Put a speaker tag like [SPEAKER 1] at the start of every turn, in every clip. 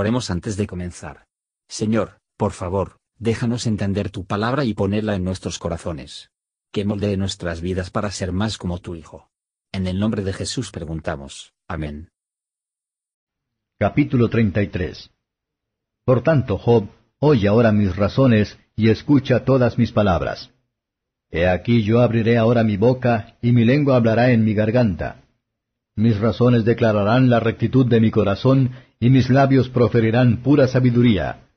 [SPEAKER 1] Oremos antes de comenzar. Señor, por favor, déjanos entender tu palabra y ponerla en nuestros corazones. Que moldee nuestras vidas para ser más como tu Hijo. En el nombre de Jesús preguntamos. Amén.
[SPEAKER 2] Capítulo 33 Por tanto, Job, oye ahora mis razones y escucha todas mis palabras. He aquí yo abriré ahora mi boca, y mi lengua hablará en mi garganta. Mis razones declararán la rectitud de mi corazón, y mis labios proferirán pura sabiduría.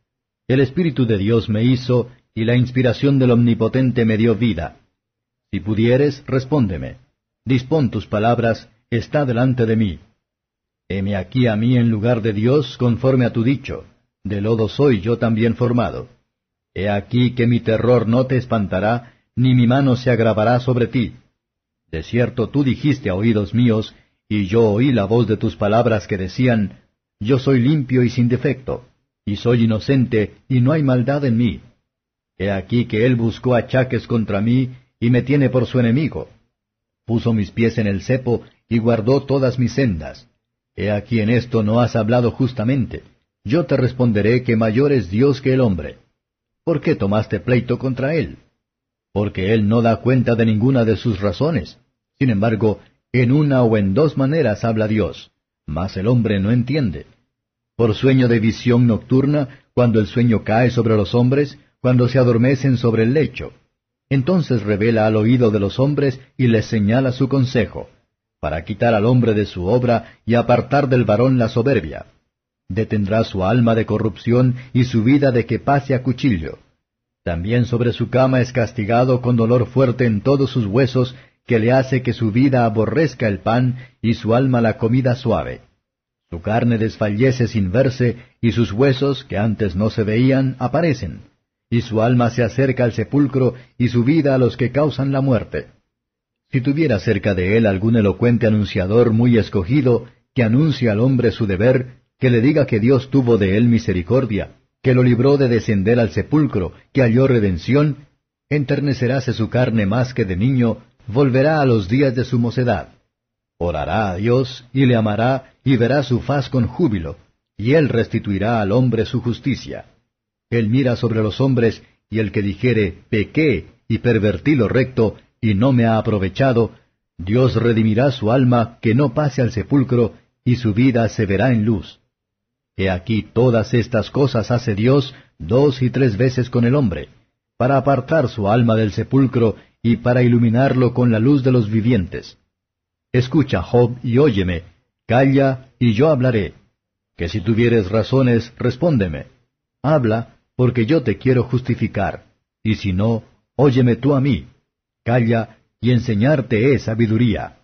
[SPEAKER 2] El Espíritu de Dios me hizo, y la inspiración del Omnipotente me dio vida. Si pudieres, respóndeme. Dispón tus palabras, está delante de mí. Heme aquí a mí en lugar de Dios, conforme a tu dicho. De lodo soy yo también formado. He aquí que mi terror no te espantará, ni mi mano se agravará sobre ti. De cierto tú dijiste a oídos míos, y yo oí la voz de tus palabras que decían, Yo soy limpio y sin defecto, y soy inocente, y no hay maldad en mí. He aquí que él buscó achaques contra mí, y me tiene por su enemigo. Puso mis pies en el cepo, y guardó todas mis sendas. He aquí en esto no has hablado justamente. Yo te responderé que mayor es Dios que el hombre. ¿Por qué tomaste pleito contra él? porque él no da cuenta de ninguna de sus razones. Sin embargo, en una o en dos maneras habla Dios, mas el hombre no entiende. Por sueño de visión nocturna, cuando el sueño cae sobre los hombres, cuando se adormecen sobre el lecho. Entonces revela al oído de los hombres y les señala su consejo, para quitar al hombre de su obra y apartar del varón la soberbia. Detendrá su alma de corrupción y su vida de que pase a cuchillo también sobre su cama es castigado con dolor fuerte en todos sus huesos, que le hace que su vida aborrezca el pan y su alma la comida suave. Su carne desfallece sin verse, y sus huesos, que antes no se veían, aparecen. Y su alma se acerca al sepulcro, y su vida a los que causan la muerte. Si tuviera cerca de él algún elocuente anunciador muy escogido, que anuncie al hombre su deber, que le diga que Dios tuvo de él misericordia, que lo libró de descender al sepulcro, que halló redención, enterneceráse su carne más que de niño, volverá a los días de su mocedad. Orará a Dios, y le amará, y verá su faz con júbilo, y él restituirá al hombre su justicia. Él mira sobre los hombres, y el que dijere, pequé, y pervertí lo recto, y no me ha aprovechado, Dios redimirá su alma, que no pase al sepulcro, y su vida se verá en luz. He aquí todas estas cosas hace Dios dos y tres veces con el hombre, para apartar su alma del sepulcro y para iluminarlo con la luz de los vivientes. Escucha, Job, y óyeme, calla, y yo hablaré. Que si tuvieres razones, respóndeme. Habla, porque yo te quiero justificar, y si no, óyeme tú a mí. Calla, y enseñarte es sabiduría.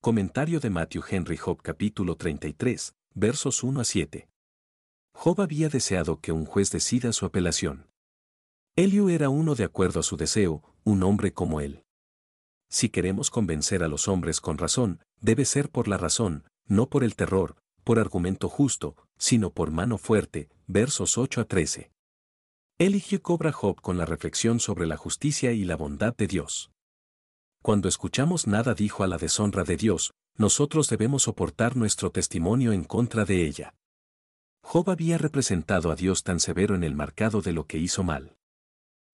[SPEAKER 3] Comentario de Matthew Henry Job capítulo 33 versos 1 a 7. Job había deseado que un juez decida su apelación. Elio era uno de acuerdo a su deseo, un hombre como él. Si queremos convencer a los hombres con razón, debe ser por la razón, no por el terror, por argumento justo, sino por mano fuerte, versos 8 a 13. Eligio cobra Job con la reflexión sobre la justicia y la bondad de Dios. Cuando escuchamos nada dijo a la deshonra de Dios, nosotros debemos soportar nuestro testimonio en contra de ella. Job había representado a Dios tan severo en el marcado de lo que hizo mal.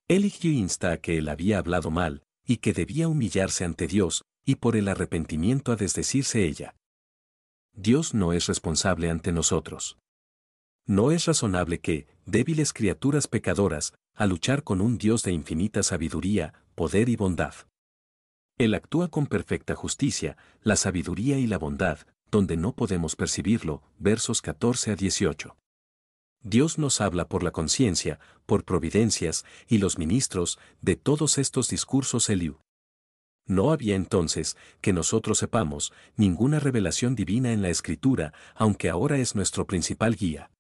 [SPEAKER 3] Eligió insta a que él había hablado mal, y que debía humillarse ante Dios, y por el arrepentimiento a desdecirse ella. Dios no es responsable ante nosotros. No es razonable que, débiles criaturas pecadoras, a luchar con un Dios de infinita sabiduría, poder y bondad. Él actúa con perfecta justicia, la sabiduría y la bondad, donde no podemos percibirlo, versos 14 a 18. Dios nos habla por la conciencia, por providencias, y los ministros, de todos estos discursos Eliú. No había entonces, que nosotros sepamos, ninguna revelación divina en la Escritura, aunque ahora es nuestro principal guía.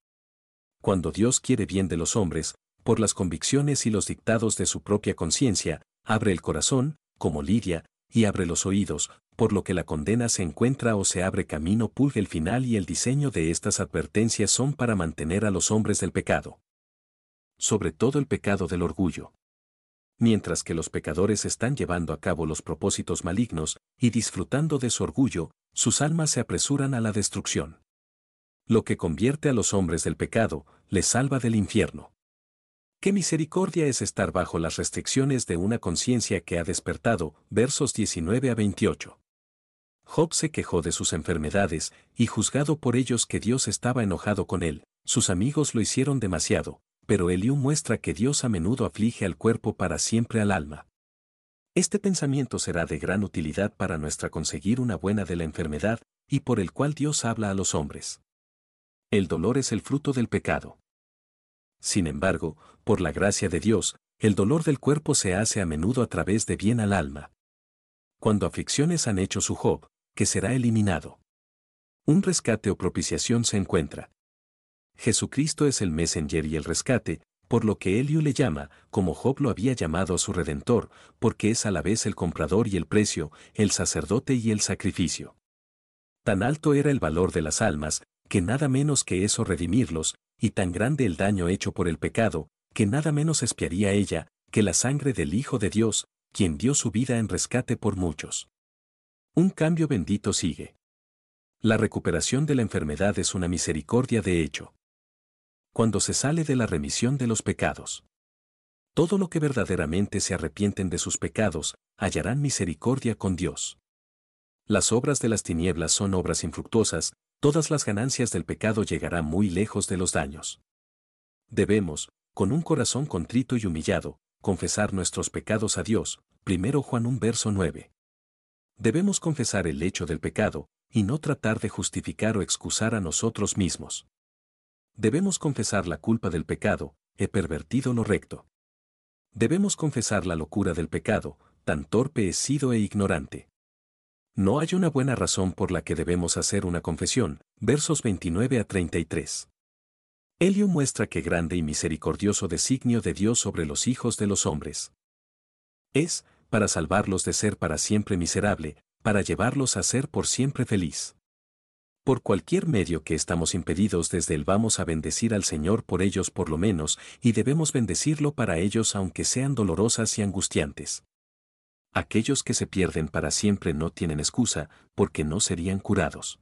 [SPEAKER 3] Cuando Dios quiere bien de los hombres, por las convicciones y los dictados de su propia conciencia, abre el corazón, como Lidia, y abre los oídos, por lo que la condena se encuentra o se abre camino pulga el final y el diseño de estas advertencias son para mantener a los hombres del pecado. Sobre todo el pecado del orgullo. Mientras que los pecadores están llevando a cabo los propósitos malignos y disfrutando de su orgullo, sus almas se apresuran a la destrucción. Lo que convierte a los hombres del pecado, les salva del infierno. Qué misericordia es estar bajo las restricciones de una conciencia que ha despertado, versos 19 a 28. Job se quejó de sus enfermedades, y juzgado por ellos que Dios estaba enojado con él, sus amigos lo hicieron demasiado, pero Eliú muestra que Dios a menudo aflige al cuerpo para siempre al alma. Este pensamiento será de gran utilidad para nuestra conseguir una buena de la enfermedad, y por el cual Dios habla a los hombres. El dolor es el fruto del pecado. Sin embargo, por la gracia de Dios, el dolor del cuerpo se hace a menudo a través de bien al alma. Cuando aflicciones han hecho su Job, que será eliminado. Un rescate o propiciación se encuentra. Jesucristo es el messenger y el rescate, por lo que Elio le llama, como Job lo había llamado a su Redentor, porque es a la vez el comprador y el precio, el sacerdote y el sacrificio. Tan alto era el valor de las almas, que nada menos que eso redimirlos, y tan grande el daño hecho por el pecado, que nada menos espiaría ella, que la sangre del Hijo de Dios, quien dio su vida en rescate por muchos. Un cambio bendito sigue. La recuperación de la enfermedad es una misericordia de hecho. Cuando se sale de la remisión de los pecados. Todo lo que verdaderamente se arrepienten de sus pecados, hallarán misericordia con Dios. Las obras de las tinieblas son obras infructuosas, todas las ganancias del pecado llegarán muy lejos de los daños. Debemos, con un corazón contrito y humillado, confesar nuestros pecados a Dios, primero Juan 1 verso 9. Debemos confesar el hecho del pecado, y no tratar de justificar o excusar a nosotros mismos. Debemos confesar la culpa del pecado, he pervertido lo recto. Debemos confesar la locura del pecado, tan torpe he sido e ignorante. No hay una buena razón por la que debemos hacer una confesión, versos 29 a 33. Elio muestra que grande y misericordioso designio de Dios sobre los hijos de los hombres. Es, para salvarlos de ser para siempre miserable, para llevarlos a ser por siempre feliz. Por cualquier medio que estamos impedidos desde él vamos a bendecir al Señor por ellos por lo menos, y debemos bendecirlo para ellos aunque sean dolorosas y angustiantes. Aquellos que se pierden para siempre no tienen excusa, porque no serían curados.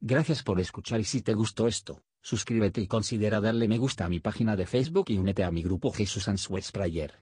[SPEAKER 1] Gracias por escuchar y si te gustó esto, suscríbete y considera darle me gusta a mi página de Facebook y únete a mi grupo Jesús Answers Prayer.